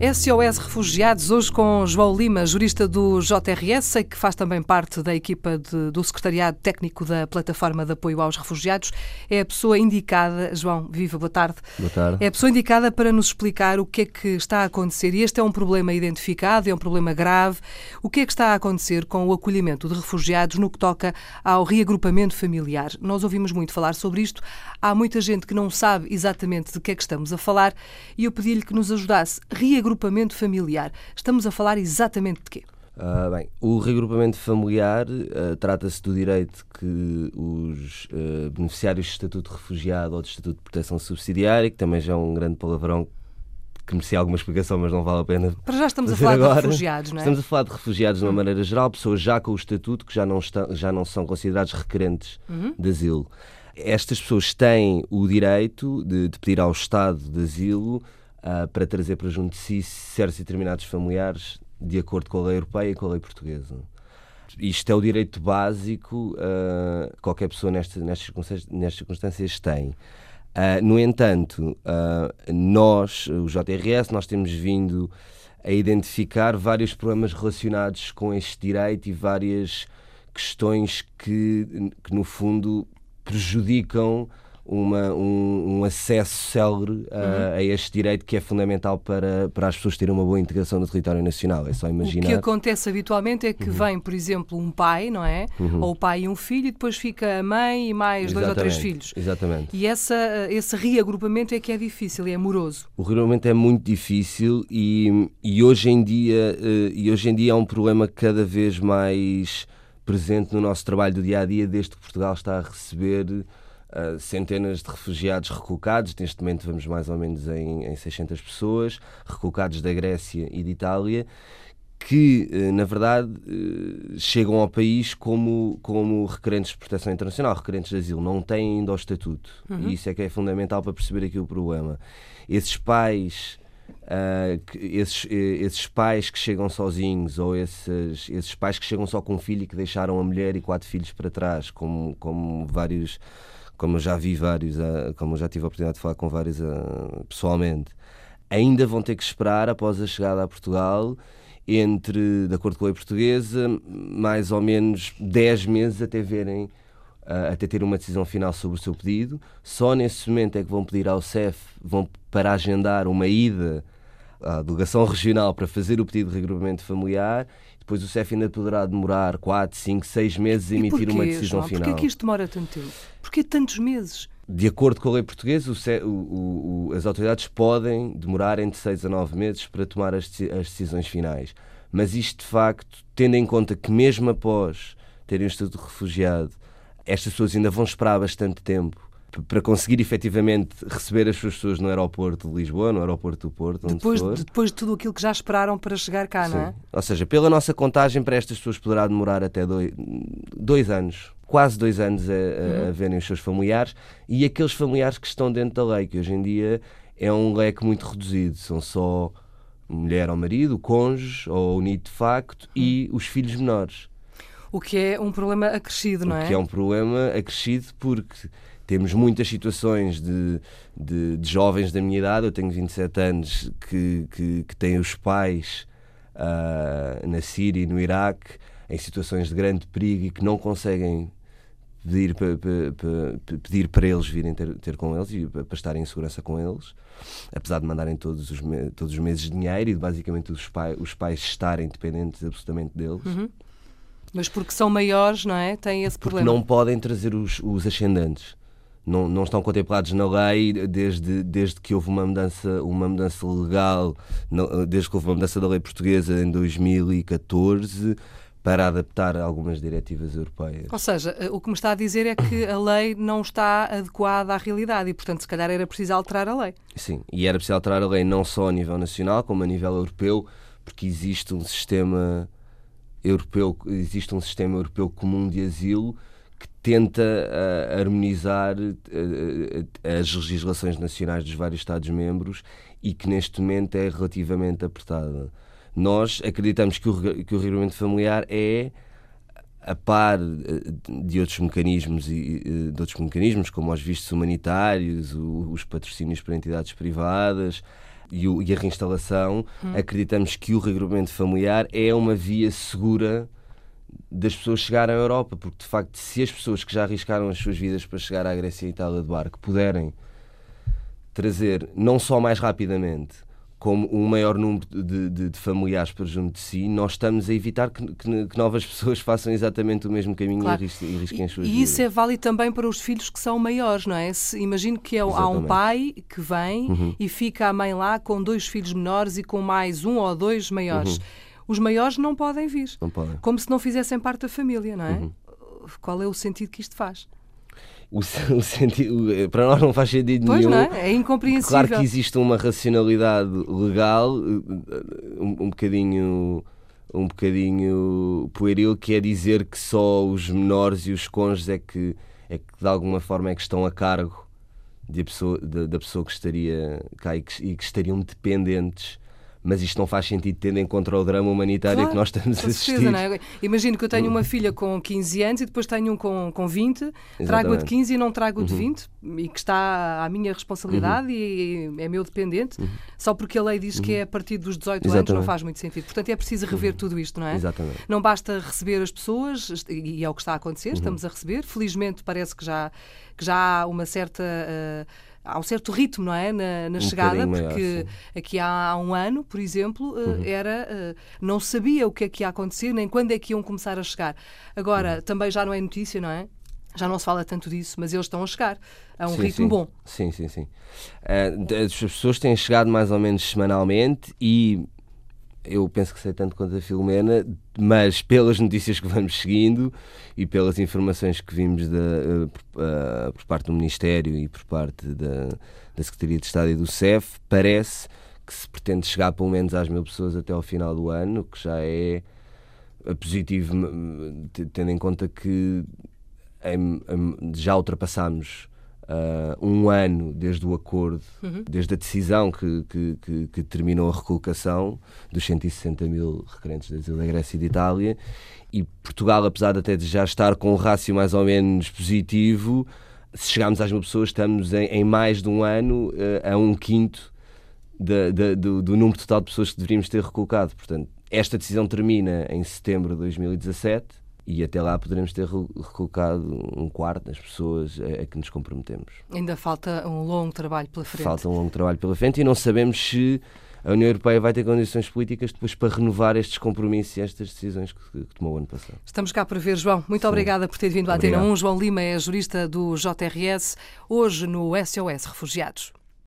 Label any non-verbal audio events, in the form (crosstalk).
SOS Refugiados, hoje com João Lima, jurista do JRS, sei que faz também parte da equipa de, do Secretariado Técnico da Plataforma de Apoio aos Refugiados. É a pessoa indicada, João, viva, boa tarde. Boa tarde. É a pessoa indicada para nos explicar o que é que está a acontecer. E este é um problema identificado, é um problema grave. O que é que está a acontecer com o acolhimento de refugiados no que toca ao reagrupamento familiar? Nós ouvimos muito falar sobre isto. Há muita gente que não sabe exatamente de que é que estamos a falar e eu pedi-lhe que nos ajudasse. Reagrupamento reagrupamento familiar. Estamos a falar exatamente de quê? Uh, bem, o reagrupamento familiar uh, trata-se do direito que os uh, beneficiários de Estatuto de Refugiado ou de Estatuto de Proteção Subsidiária, que também já é um grande palavrão que merecia alguma explicação, mas não vale a pena. Para já estamos a falar agora. de refugiados, não é? Estamos a falar de refugiados de uma hum. maneira geral, pessoas já com o estatuto que já não, estão, já não são considerados requerentes uhum. de asilo. Estas pessoas têm o direito de, de pedir ao Estado de asilo uh, para trazer para junto de si certos e determinados familiares de acordo com a lei europeia e com a lei portuguesa. Isto é o direito básico uh, que qualquer pessoa nestas, nestas, circunstâncias, nestas circunstâncias tem. Uh, no entanto, nós, o JRS, nós temos vindo a identificar vários problemas relacionados com este direito e várias questões que, que no fundo, prejudicam uma, um, um, acesso célere uh, uhum. a este direito que é fundamental para, para as pessoas terem uma boa integração no território nacional. É só imaginar. O que acontece habitualmente é que uhum. vem, por exemplo, um pai, não é? Uhum. Ou o pai e um filho, e depois fica a mãe e mais Exatamente. dois ou três filhos. Exatamente. E essa, esse reagrupamento é que é difícil, é amoroso. O reagrupamento é muito difícil e, e, hoje em dia, uh, e hoje em dia é um problema cada vez mais presente no nosso trabalho do dia a dia, desde que Portugal está a receber uh, centenas de refugiados recolocados, neste momento vamos mais ou menos em, em 600 pessoas, recolocados da Grécia e de Itália, que, uh, na verdade, uh, chegam ao país como, como requerentes de proteção internacional, requerentes de asilo, não têm ainda o estatuto. Uhum. E isso é que é fundamental para perceber aqui o problema. Esses pais. Uh, esses, esses pais que chegam sozinhos ou esses, esses pais que chegam só com um filho e que deixaram a mulher e quatro filhos para trás, como, como vários como já vi vários, ah, como já tive a oportunidade de falar com vários ah, pessoalmente, ainda vão ter que esperar após a chegada a Portugal entre, de acordo com a lei portuguesa, mais ou menos 10 meses até verem ah, até ter uma decisão final sobre o seu pedido. Só nesse momento é que vão pedir ao CEF, vão para agendar uma ida à delegação regional para fazer o pedido de regrupamento familiar depois o CEF ainda poderá demorar 4, 5, 6 meses a emitir porquê, uma decisão João? final. Porquê que isto demora tanto tempo? Porquê tantos meses? De acordo com a lei portuguesa, o, o, o, as autoridades podem demorar entre 6 a 9 meses para tomar as, as decisões finais. Mas isto, de facto, tendo em conta que mesmo após terem o estatuto de refugiado, estas pessoas ainda vão esperar bastante tempo para conseguir efetivamente receber as suas pessoas no aeroporto de Lisboa, no aeroporto do Porto, depois, de, depois de tudo aquilo que já esperaram para chegar cá, Sim. não é? Ou seja, pela nossa contagem, para estas pessoas poderá demorar até dois, dois anos, quase dois anos a, a, uhum. a verem os seus familiares e aqueles familiares que estão dentro da lei, que hoje em dia é um leque muito reduzido, são só mulher ou marido, cônjuge ou unido de facto uhum. e os filhos menores. O que é um problema acrescido, não é? O que é um problema acrescido porque temos muitas situações de, de, de, jovens da minha idade, eu tenho 27 anos, que, que, que têm os pais uh, na Síria e no Iraque em situações de grande perigo e que não conseguem pedir para, para, pedir para eles virem ter, ter com eles e para estarem em segurança com eles, apesar de mandarem todos os, todos os meses dinheiro e de basicamente os, pai, os pais estarem dependentes absolutamente deles. Uhum. Mas porque são maiores, não é? Têm esse porque problema. Porque não podem trazer os, os ascendentes não, não estão contemplados na lei desde, desde que houve uma mudança, uma mudança legal, desde que houve uma mudança da lei portuguesa em 2014 para adaptar algumas diretivas europeias. Ou seja, eh, o que me está a dizer é que a lei não está adequada à realidade e, portanto, se calhar era preciso alterar a lei. Sim, e era preciso alterar a lei não só a nível nacional, como a nível europeu, porque existe um sistema europeu, existe um sistema europeu comum de asilo que tenta uh, harmonizar uh, as legislações nacionais dos vários Estados-membros e que neste momento é relativamente apertada. Nós acreditamos que o, que o regulamento familiar é a par de outros mecanismos e de outros mecanismos como os vistos humanitários, os patrocínios para entidades privadas e, a reinstalação, hum. acreditamos que o regrupamento familiar é uma via segura das pessoas chegarem à Europa, porque de facto, se as pessoas que já arriscaram as suas vidas para chegar à Grécia e Itália de barco puderem trazer não só mais rapidamente, como um maior número de, de, de, familiares para junto de si, nós estamos a evitar que, que, que novas (laughs) pessoas façam exatamente o mesmo caminho claro. e, arrisquem, e arrisquem as suas e vidas. E isso é válido também para os filhos que são maiores, não é? Se, imagino que é, há um pai que vem uhum. e fica a mãe lá com dois filhos menores e com mais um ou dois maiores. Uhum. Os maiores não podem vir. Não podem. Como se não fizessem parte da família, não é? Uhum. Qual é o sentido que isto faz? o, (laughs) o sentido, eh, para nós não faz sentido pois nenhum. Não é? é incompreensível. Claro que existe uma racionalidade legal eh, um, um bocadinho um bocadinho pueril que é dizer que só os menores e os cônjuges é que, é que de alguma forma é que estão a cargo de pessoa, de, da pessoa que estaria cá e que, e que estariam dependentes mas isto não faz sentido tendo em conta o drama humanitário claro, que nós estamos a assistir. Certeza, é? Imagino que eu tenho uma filha com 15 anos e depois tenho um com, com 20, Exatamente. trago a de 15 e não trago o de 20, uhum. e que está à minha responsabilidade uhum. e é meu dependente, uhum. só porque a lei diz que é a partir dos 18 Exatamente. anos não faz muito sentido. Portanto, é preciso rever uhum. tudo isto, não é? Exatamente. Não basta receber as pessoas, e é o que está a acontecer, uhum. estamos a receber. Felizmente parece que já, que já há uma certa. Uh, há um certo ritmo, não é? Na, na um chegada, porque maior, aqui há, há, um ano, por exemplo, eh, uhum. era uh, não sabia o que é que ia acontecer, nem quando é que iam começar a chegar. Agora, uhum. também já não é notícia, não é? Já não se fala tanto disso, mas eles estão a chegar a um sim, ritmo sim. bom. Sim, sim, sim. Uh, as pessoas têm chegado mais ou menos semanalmente e eu penso que sei tanto quanto a Filomena, mas pelas notícias que vamos seguindo e pelas informações que vimos da, uh, uh, por parte do Ministério e por parte da, da Secretaria de Estado e do CEF, parece que se pretende chegar pelo menos às mil pessoas até ao final do ano, que já é positivo, tendo em conta que já ultrapassámos uh, um ano desde o acordo, uhum. desde a decisão que, que, que, que, terminou a recolocação dos 160 mil requerentes de asilo da Grécia e de Itália, e Portugal, apesar de até de já estar com um rácio mais ou menos positivo, se chegarmos às mil pessoas, estamos em, em mais de um ano uh, a um quinto do, do número total de pessoas que deveríamos ter recolocado. Portanto, esta decisão termina em setembro de 2017 e até lá poderemos ter recolocado um quarto das pessoas a, a, que nos comprometemos. Ainda falta um longo trabalho pela frente. Falta um longo trabalho pela frente e não sabemos se a União Europeia vai ter condições políticas depois para renovar estes compromissos e estas decisões que, que tomou ano passado. Estamos cá para ver, João. Muito Sim. obrigada por ter vindo à Antena 1. João Lima é jurista do JRS, hoje no SOS Refugiados.